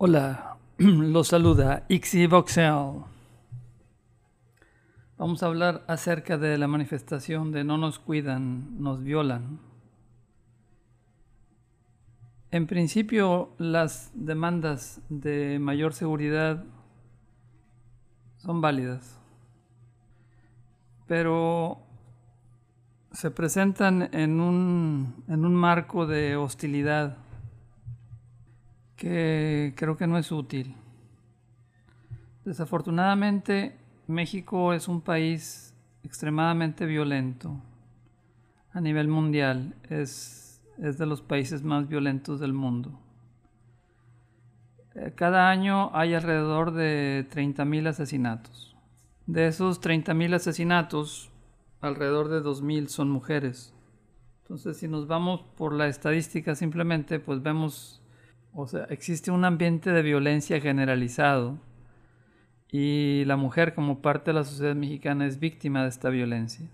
Hola, los saluda Ixi. Vamos a hablar acerca de la manifestación de no nos cuidan, nos violan. En principio, las demandas de mayor seguridad son válidas, pero se presentan en un, en un marco de hostilidad que creo que no es útil. Desafortunadamente, México es un país extremadamente violento a nivel mundial. Es, es de los países más violentos del mundo. Eh, cada año hay alrededor de 30.000 asesinatos. De esos 30.000 asesinatos, alrededor de 2.000 son mujeres. Entonces, si nos vamos por la estadística simplemente, pues vemos o sea, existe un ambiente de violencia generalizado y la mujer como parte de la sociedad mexicana es víctima de esta violencia.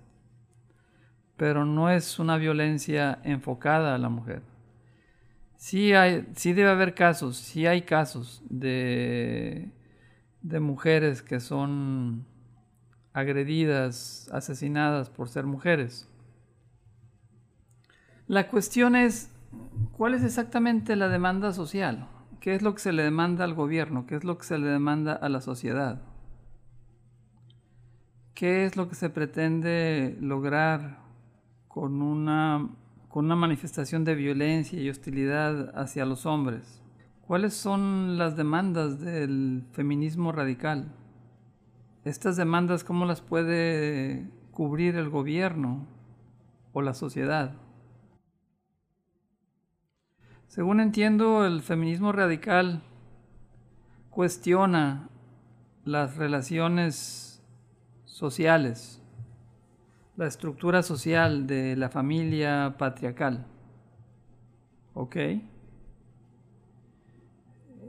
Pero no es una violencia enfocada a la mujer. Sí, hay, sí debe haber casos, sí hay casos de, de mujeres que son agredidas, asesinadas por ser mujeres. La cuestión es ¿Cuál es exactamente la demanda social? ¿Qué es lo que se le demanda al gobierno? ¿Qué es lo que se le demanda a la sociedad? ¿Qué es lo que se pretende lograr con una, con una manifestación de violencia y hostilidad hacia los hombres? ¿Cuáles son las demandas del feminismo radical? Estas demandas, ¿cómo las puede cubrir el gobierno o la sociedad? Según entiendo, el feminismo radical cuestiona las relaciones sociales, la estructura social de la familia patriarcal. ¿Ok?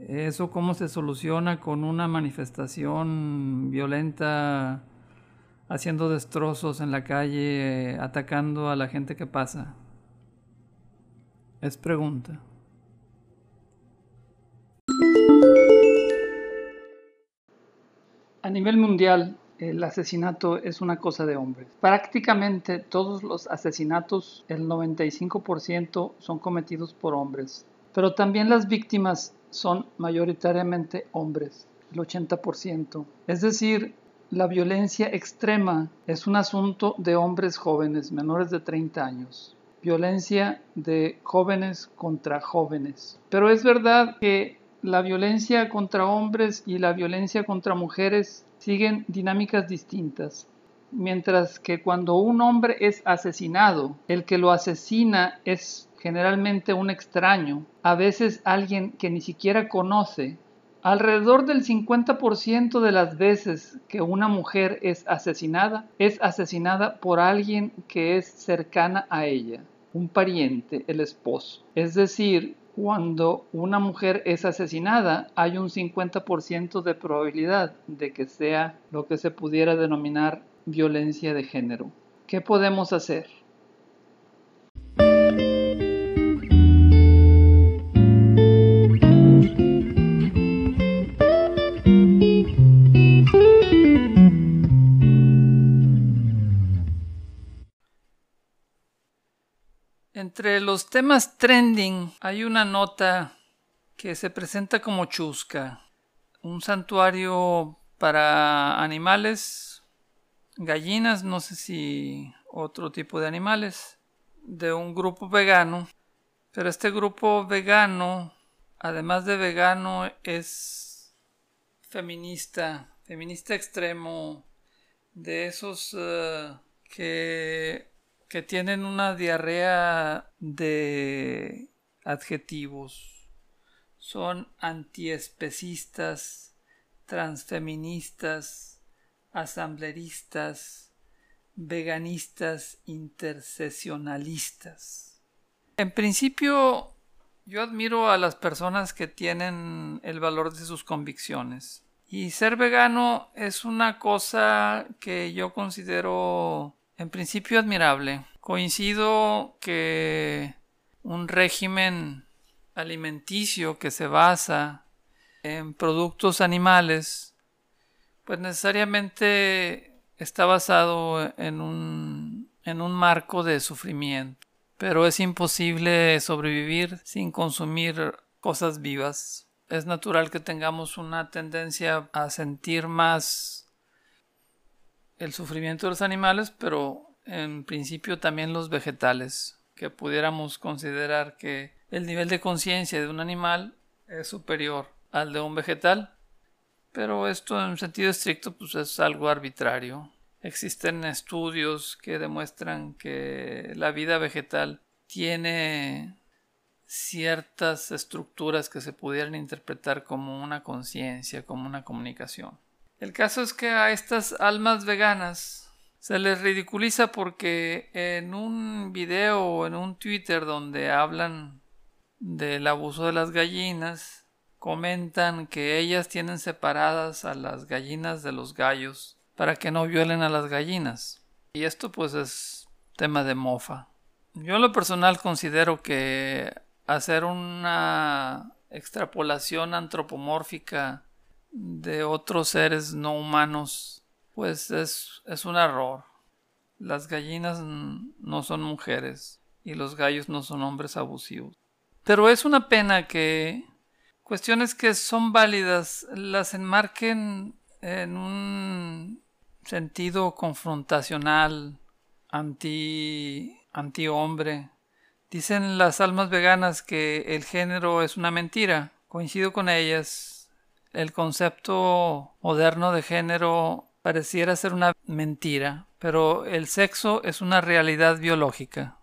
¿Eso cómo se soluciona con una manifestación violenta, haciendo destrozos en la calle, atacando a la gente que pasa? Es pregunta. A nivel mundial, el asesinato es una cosa de hombres. Prácticamente todos los asesinatos, el 95% son cometidos por hombres. Pero también las víctimas son mayoritariamente hombres, el 80%. Es decir, la violencia extrema es un asunto de hombres jóvenes, menores de 30 años. Violencia de jóvenes contra jóvenes. Pero es verdad que la violencia contra hombres y la violencia contra mujeres siguen dinámicas distintas. Mientras que cuando un hombre es asesinado, el que lo asesina es generalmente un extraño, a veces alguien que ni siquiera conoce. Alrededor del 50% de las veces que una mujer es asesinada, es asesinada por alguien que es cercana a ella, un pariente, el esposo. Es decir, cuando una mujer es asesinada, hay un 50% de probabilidad de que sea lo que se pudiera denominar violencia de género. ¿Qué podemos hacer? Entre los temas trending hay una nota que se presenta como chusca, un santuario para animales, gallinas, no sé si otro tipo de animales, de un grupo vegano, pero este grupo vegano, además de vegano, es feminista, feminista extremo, de esos eh, que que tienen una diarrea de adjetivos. Son antiespecistas, transfeministas, asambleristas, veganistas, intercesionalistas. En principio, yo admiro a las personas que tienen el valor de sus convicciones. Y ser vegano es una cosa que yo considero en principio admirable. Coincido que un régimen alimenticio que se basa en productos animales, pues necesariamente está basado en un, en un marco de sufrimiento. Pero es imposible sobrevivir sin consumir cosas vivas. Es natural que tengamos una tendencia a sentir más el sufrimiento de los animales, pero en principio también los vegetales, que pudiéramos considerar que el nivel de conciencia de un animal es superior al de un vegetal, pero esto en sentido estricto pues es algo arbitrario. Existen estudios que demuestran que la vida vegetal tiene ciertas estructuras que se pudieran interpretar como una conciencia, como una comunicación. El caso es que a estas almas veganas se les ridiculiza porque en un video o en un Twitter donde hablan del abuso de las gallinas, comentan que ellas tienen separadas a las gallinas de los gallos para que no violen a las gallinas. Y esto pues es tema de mofa. Yo en lo personal considero que hacer una extrapolación antropomórfica de otros seres no humanos pues es, es un error. Las gallinas no son mujeres y los gallos no son hombres abusivos. Pero es una pena que cuestiones que son válidas las enmarquen en un sentido confrontacional, anti, anti hombre. Dicen las almas veganas que el género es una mentira. Coincido con ellas. El concepto moderno de género pareciera ser una mentira, pero el sexo es una realidad biológica.